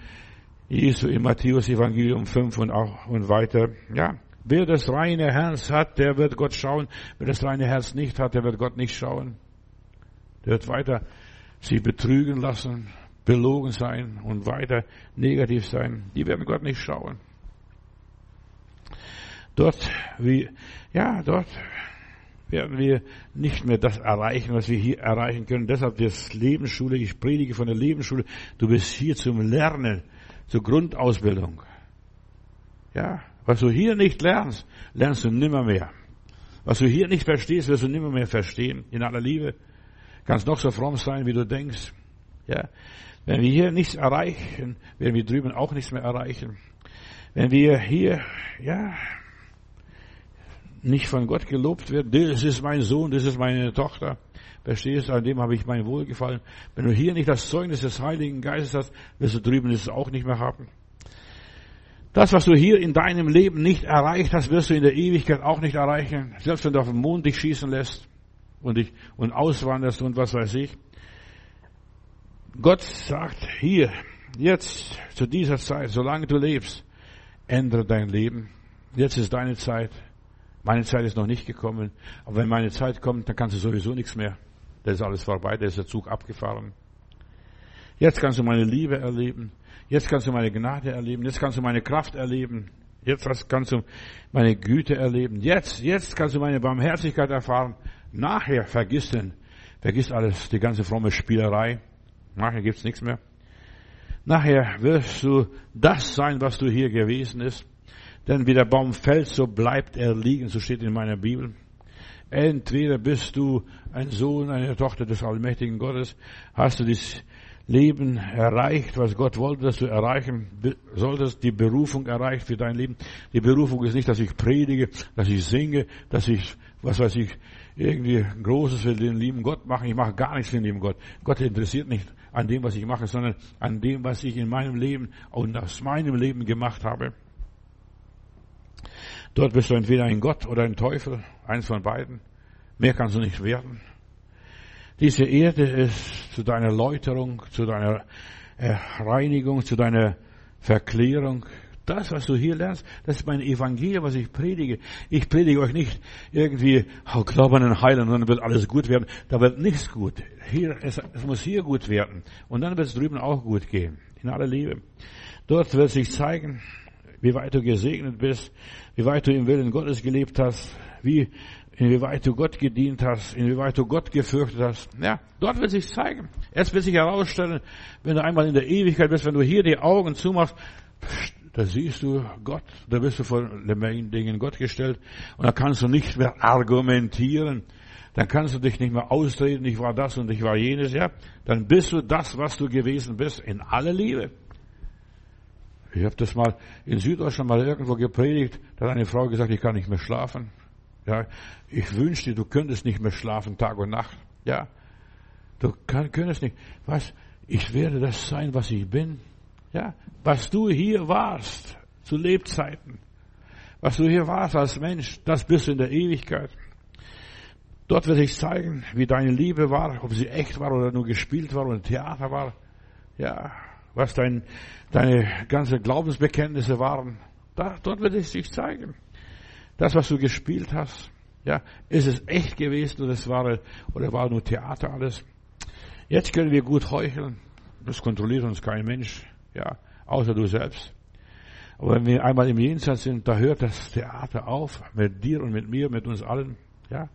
A: Jesu im Matthäus Evangelium 5 und auch und weiter. Ja, wer das reine Herz hat, der wird Gott schauen. Wer das reine Herz nicht hat, der wird Gott nicht schauen. Der wird weiter sich betrügen lassen, belogen sein und weiter negativ sein. Die werden Gott nicht schauen. Dort, wie, ja, dort werden wir nicht mehr das erreichen, was wir hier erreichen können. Deshalb das Lebensschule, ich predige von der Lebensschule. Du bist hier zum Lernen zur Grundausbildung. Ja, was du hier nicht lernst, lernst du nimmer mehr. Was du hier nicht verstehst, wirst du nimmer mehr verstehen. In aller Liebe. Kannst noch so fromm sein, wie du denkst. Ja. Wenn wir hier nichts erreichen, werden wir drüben auch nichts mehr erreichen. Wenn wir hier, ja, nicht von Gott gelobt werden, das ist mein Sohn, das ist meine Tochter, Verstehst du, an dem habe ich mein Wohlgefallen. Wenn du hier nicht das Zeugnis des Heiligen Geistes hast, wirst du drüben es auch nicht mehr haben. Das, was du hier in deinem Leben nicht erreicht hast, wirst du in der Ewigkeit auch nicht erreichen. Selbst wenn du auf den Mond dich schießen lässt und dich, und auswanderst und was weiß ich. Gott sagt hier, jetzt, zu dieser Zeit, solange du lebst, ändere dein Leben. Jetzt ist deine Zeit. Meine Zeit ist noch nicht gekommen. Aber wenn meine Zeit kommt, dann kannst du sowieso nichts mehr. Da ist alles vorbei, da ist der Zug abgefahren. Jetzt kannst du meine Liebe erleben. Jetzt kannst du meine Gnade erleben. Jetzt kannst du meine Kraft erleben. Jetzt kannst du meine Güte erleben. Jetzt, jetzt kannst du meine Barmherzigkeit erfahren. Nachher vergiss denn, vergiss alles, die ganze fromme Spielerei. Nachher gibt's nichts mehr. Nachher wirst du das sein, was du hier gewesen ist. Denn wie der Baum fällt, so bleibt er liegen, so steht in meiner Bibel. Entweder bist du ein Sohn, eine Tochter des allmächtigen Gottes, hast du das Leben erreicht, was Gott wollte, dass du erreichen solltest, die Berufung erreicht für dein Leben. Die Berufung ist nicht, dass ich predige, dass ich singe, dass ich, was weiß ich, irgendwie Großes für den lieben Gott mache. Ich mache gar nichts für den lieben Gott. Gott interessiert nicht an dem, was ich mache, sondern an dem, was ich in meinem Leben und aus meinem Leben gemacht habe. Dort bist du entweder ein Gott oder ein Teufel, eins von beiden. Mehr kannst du nicht werden. Diese Erde ist zu deiner Läuterung, zu deiner Reinigung, zu deiner Verklärung. Das, was du hier lernst, das ist mein Evangelium, was ich predige. Ich predige euch nicht irgendwie, oh, glauben an Heilen, und dann wird alles gut werden. Da wird nichts gut. Hier, es, es muss hier gut werden. Und dann wird es drüben auch gut gehen. In aller Liebe. Dort wird sich zeigen, wie weit du gesegnet bist, wie weit du im Willen Gottes gelebt hast, wie, inwieweit du Gott gedient hast, inwieweit du Gott gefürchtet hast. Ja, dort wird sich zeigen. Es wird sich herausstellen, wenn du einmal in der Ewigkeit bist, wenn du hier die Augen zumachst, da siehst du Gott, da bist du vor lebendigen Dingen Gott gestellt und da kannst du nicht mehr argumentieren. Dann kannst du dich nicht mehr ausreden, ich war das und ich war jenes, ja. Dann bist du das, was du gewesen bist, in aller Liebe. Ich habe das mal in Süddeutschland mal irgendwo gepredigt, da hat eine Frau gesagt, ich kann nicht mehr schlafen. Ja, ich wünschte, du könntest nicht mehr schlafen, Tag und Nacht. Ja, du kann, könntest nicht. Was? Ich werde das sein, was ich bin. Ja, was du hier warst zu Lebzeiten, was du hier warst als Mensch, das bist du in der Ewigkeit. Dort wird sich zeigen, wie deine Liebe war, ob sie echt war oder nur gespielt war oder Theater war. Ja, was dein, deine ganze Glaubensbekenntnisse waren. Da, dort wird es sich zeigen. Das, was du gespielt hast, ja, ist es echt gewesen oder es war, oder war nur Theater alles. Jetzt können wir gut heucheln. Das kontrolliert uns kein Mensch, ja, außer du selbst. Aber wenn wir einmal im Jenseits sind, da hört das Theater auf, mit dir und mit mir, mit uns allen, ja.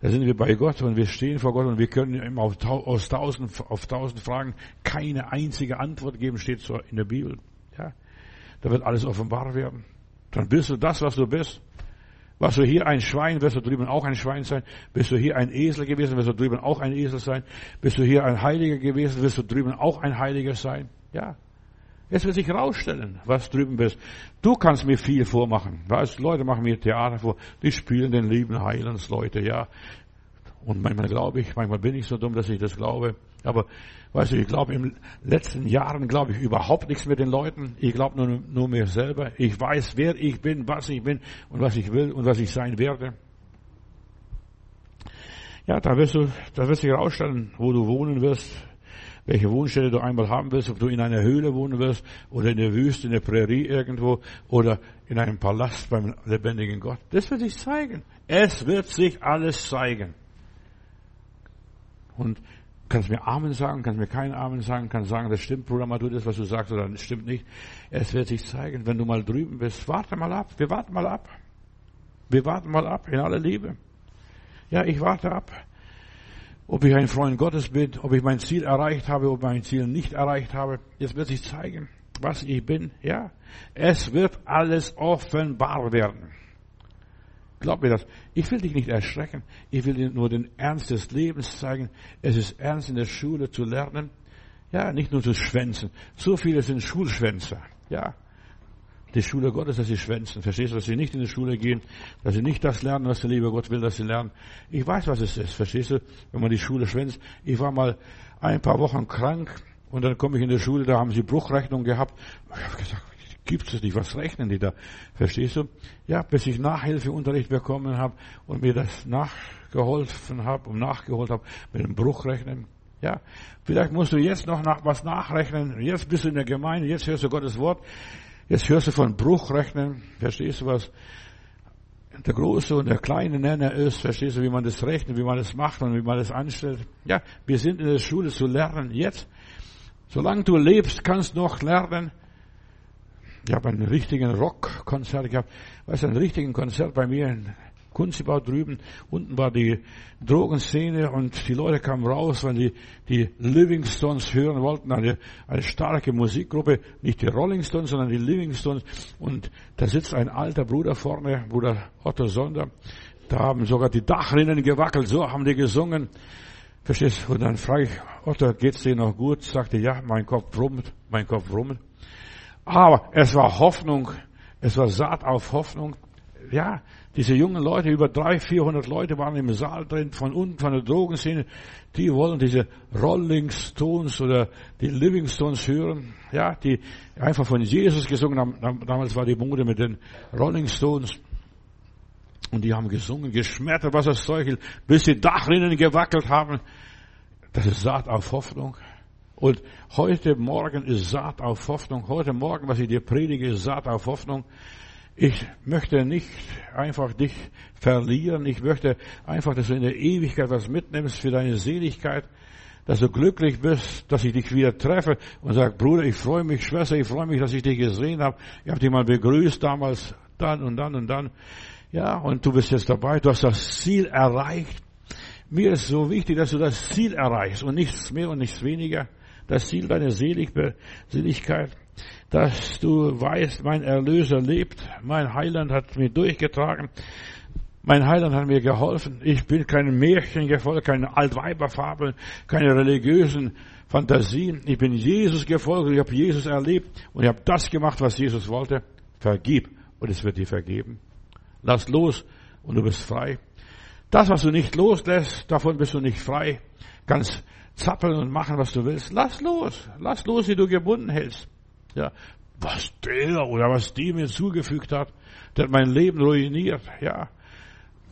A: Da sind wir bei Gott und wir stehen vor Gott und wir können ihm auf, aus tausend, auf tausend Fragen keine einzige Antwort geben, steht so in der Bibel. Ja. Da wird alles offenbar werden. Dann bist du das, was du bist. Was du hier ein Schwein, wirst du drüben auch ein Schwein sein. Bist du hier ein Esel gewesen, wirst du drüben auch ein Esel sein. Bist du hier ein Heiliger gewesen, wirst du drüben auch ein Heiliger sein. Ja. Es wird sich herausstellen, was drüben bist. Du kannst mir viel vormachen. Weißt, Leute machen mir Theater vor. Die spielen den lieben Heilandsleute, ja. Und manchmal glaube ich, manchmal bin ich so dumm, dass ich das glaube. Aber, weißt du, ich glaube, in den letzten Jahren glaube ich überhaupt nichts mit den Leuten. Ich glaube nur, nur mir selber. Ich weiß, wer ich bin, was ich bin und was ich will und was ich sein werde. Ja, da wirst du, da wirst du herausstellen, wo du wohnen wirst, welche Wohnstelle du einmal haben wirst, ob du in einer Höhle wohnen wirst oder in der Wüste, in der Prärie irgendwo oder in einem Palast beim lebendigen Gott. Das wird sich zeigen. Es wird sich alles zeigen. Und kannst mir Amen sagen, kannst mir keinen Amen sagen, kannst sagen, das stimmt, Bruder du das, was du sagst, oder das stimmt nicht. Es wird sich zeigen, wenn du mal drüben bist. Warte mal ab. Wir warten mal ab. Wir warten mal ab in aller Liebe. Ja, ich warte ab ob ich ein Freund Gottes bin, ob ich mein Ziel erreicht habe, ob ich mein Ziel nicht erreicht habe. Jetzt wird sich zeigen, was ich bin. Ja, es wird alles offenbar werden. Glaub mir das. Ich will dich nicht erschrecken. Ich will dir nur den Ernst des Lebens zeigen. Es ist ernst in der Schule zu lernen. Ja, nicht nur zu schwänzen. So viele sind Schulschwänzer. Ja, die Schule Gottes, dass sie schwänzen. Verstehst du, dass sie nicht in die Schule gehen, dass sie nicht das lernen, was der liebe Gott will, dass sie lernen. Ich weiß, was es ist. Verstehst du, wenn man die Schule schwänzt. Ich war mal ein paar Wochen krank und dann komme ich in die Schule, da haben sie Bruchrechnung gehabt. Ich habe gesagt, gibt es nicht, was rechnen die da? Verstehst du? Ja, bis ich Nachhilfeunterricht bekommen habe und mir das nachgeholfen habe und nachgeholt habe mit dem Bruchrechnen. Ja, vielleicht musst du jetzt noch nach, was nachrechnen. Jetzt bist du in der Gemeinde, jetzt hörst du Gottes Wort. Jetzt hörst du von Bruchrechnen, verstehst du was? Der große und der kleine Nenner ist, verstehst du, wie man das rechnet, wie man das macht und wie man das anstellt. Ja, wir sind in der Schule zu lernen. Jetzt, solange du lebst, kannst du noch lernen. Ich habe einen richtigen Rockkonzert gehabt. Weißt du, einen richtigen Konzert bei mir in Kunstbau drüben. Unten war die Drogenszene und die Leute kamen raus, weil die die Livingstones hören wollten. Eine, eine starke Musikgruppe, nicht die Rolling Stones, sondern die Livingstones. Und da sitzt ein alter Bruder vorne, Bruder Otto Sonder. Da haben sogar die Dachrinnen gewackelt, so haben die gesungen. Verstehst du? Und dann frage ich, Otto, geht's dir noch gut? Sagte, ja, mein Kopf brummt, mein Kopf brummt. Aber es war Hoffnung, es war Saat auf Hoffnung. Ja, diese jungen Leute, über 300, 400 Leute waren im Saal drin, von unten, von der Drogenszene. Die wollen diese Rolling Stones oder die Living Stones hören. Ja, die einfach von Jesus gesungen haben. Damals war die Mode mit den Rolling Stones. Und die haben gesungen, geschmettert, was das Zeug ist, bis die Dachrinnen gewackelt haben. Das ist Saat auf Hoffnung. Und heute Morgen ist Saat auf Hoffnung. Heute Morgen, was ich dir predige, ist Saat auf Hoffnung. Ich möchte nicht einfach dich verlieren. Ich möchte einfach, dass du in der Ewigkeit was mitnimmst für deine Seligkeit. dass du glücklich bist, dass ich dich wieder treffe und sag, Bruder, ich freue mich, Schwester, ich freue mich, dass ich dich gesehen habe. Ich habe dich mal begrüßt damals, dann und dann und dann. Ja, und du bist jetzt dabei, du hast das Ziel erreicht. Mir ist so wichtig, dass du das Ziel erreichst und nichts mehr und nichts weniger. Das Ziel deiner Seligkeit, dass du weißt, mein Erlöser lebt, mein Heiland hat mir durchgetragen, mein Heiland hat mir geholfen. Ich bin kein Märchen gefolgt, keine Altweiberfabeln, keine religiösen Fantasien. Ich bin Jesus gefolgt, ich habe Jesus erlebt und ich habe das gemacht, was Jesus wollte. Vergib und es wird dir vergeben. Lass los und du bist frei. Das, was du nicht loslässt, davon bist du nicht frei. Kannst zappeln und machen, was du willst. Lass los. Lass los, wie du gebunden hältst. Ja. Was der oder was die mir zugefügt hat, der hat mein Leben ruiniert. Ja.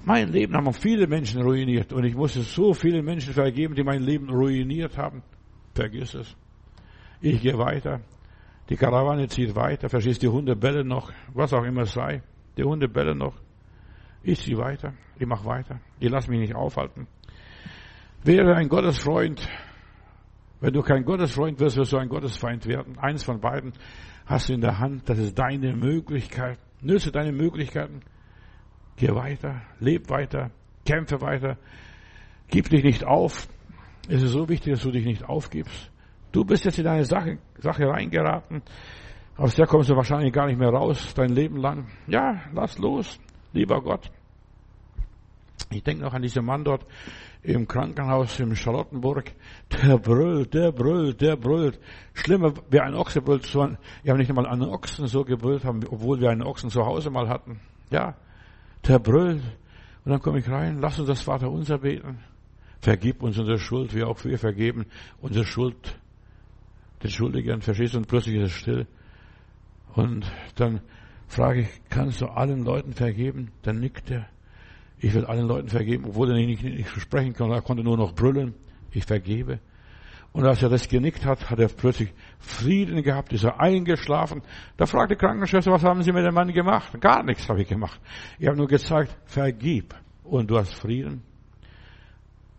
A: Mein Leben haben viele Menschen ruiniert und ich musste so viele Menschen vergeben, die mein Leben ruiniert haben. Vergiss es. Ich gehe weiter. Die Karawane zieht weiter. Verstehst die Hunde bellen noch, was auch immer es sei. Die Hunde bellen noch. Ich ziehe weiter. Ich mache weiter. Ich lasse mich nicht aufhalten. Wäre ein Gottesfreund. Wenn du kein Gottesfreund wirst, wirst du ein Gottesfeind werden. Eins von beiden hast du in der Hand. Das ist deine Möglichkeit. Nütze deine Möglichkeiten. Geh weiter, leb weiter, kämpfe weiter, gib dich nicht auf. Es ist so wichtig, dass du dich nicht aufgibst. Du bist jetzt in eine Sache, Sache reingeraten, aus der kommst du wahrscheinlich gar nicht mehr raus, dein Leben lang. Ja, lass los, lieber Gott. Ich denke noch an diesen Mann dort im Krankenhaus in Charlottenburg. Der brüllt, der brüllt, der brüllt. Schlimmer, wie ein Ochse brüllt. So ein, ich habe nicht einmal einen Ochsen so gebrüllt haben, obwohl wir einen Ochsen zu Hause mal hatten. Ja, der brüllt. Und dann komme ich rein, lass uns das Vater unser beten. Vergib uns unsere Schuld, wie auch wir vergeben unsere Schuld den Schuldigen. Verstehst du? Und plötzlich ist es still. Und dann frage ich, kannst du allen Leuten vergeben? Dann nickt er. Ich will allen Leuten vergeben, obwohl er nicht, nicht, sprechen konnte. Er konnte nur noch brüllen. Ich vergebe. Und als er das genickt hat, hat er plötzlich Frieden gehabt, ist er eingeschlafen. Da fragte die Krankenschwester, was haben Sie mit dem Mann gemacht? Gar nichts habe ich gemacht. Ich habe nur gezeigt, vergib und du hast Frieden.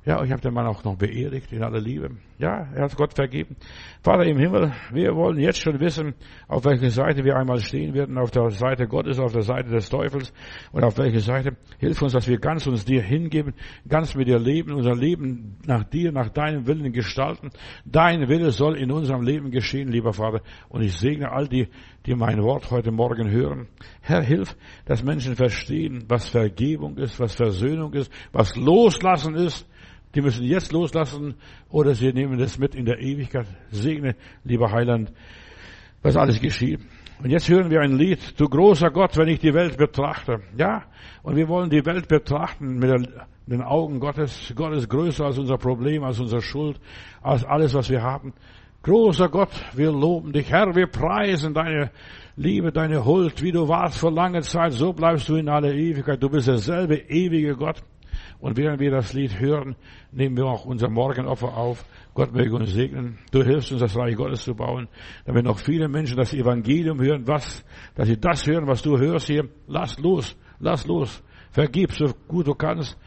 A: Ja, ich habe den Mann auch noch beerdigt in aller Liebe. Ja, er hat Gott vergeben. Vater im Himmel, wir wollen jetzt schon wissen, auf welcher Seite wir einmal stehen werden, auf der Seite Gottes, auf der Seite des Teufels und auf welche Seite. Hilf uns, dass wir ganz uns dir hingeben, ganz mit dir leben, unser Leben nach dir, nach deinem Willen gestalten. Dein Wille soll in unserem Leben geschehen, lieber Vater. Und ich segne all die, die mein Wort heute Morgen hören. Herr, hilf, dass Menschen verstehen, was Vergebung ist, was Versöhnung ist, was Loslassen ist, die müssen jetzt loslassen oder sie nehmen das mit in der Ewigkeit. Segne, lieber Heiland, was alles geschieht. Und jetzt hören wir ein Lied, du großer Gott, wenn ich die Welt betrachte. Ja, und wir wollen die Welt betrachten mit den Augen Gottes. Gott ist größer als unser Problem, als unsere Schuld, als alles, was wir haben. Großer Gott, wir loben dich, Herr, wir preisen deine Liebe, deine Huld, wie du warst vor langer Zeit, so bleibst du in aller Ewigkeit. Du bist derselbe ewige Gott. Und während wir das Lied hören, nehmen wir auch unser Morgenopfer auf. Gott möge uns segnen. Du hilfst uns, das Reich Gottes zu bauen, damit noch viele Menschen das Evangelium hören, was, dass sie das hören, was du hörst hier. Lass los, lass los. Vergib so gut du kannst.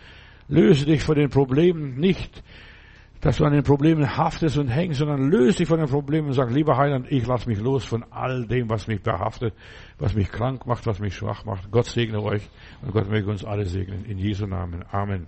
A: Löse dich von den Problemen nicht dass du an den Problemen haftest und hängst, sondern löst dich von den Problemen und sag, lieber Heiland, ich lass mich los von all dem, was mich behaftet, was mich krank macht, was mich schwach macht. Gott segne euch und Gott möge uns alle segnen. In Jesu Namen. Amen.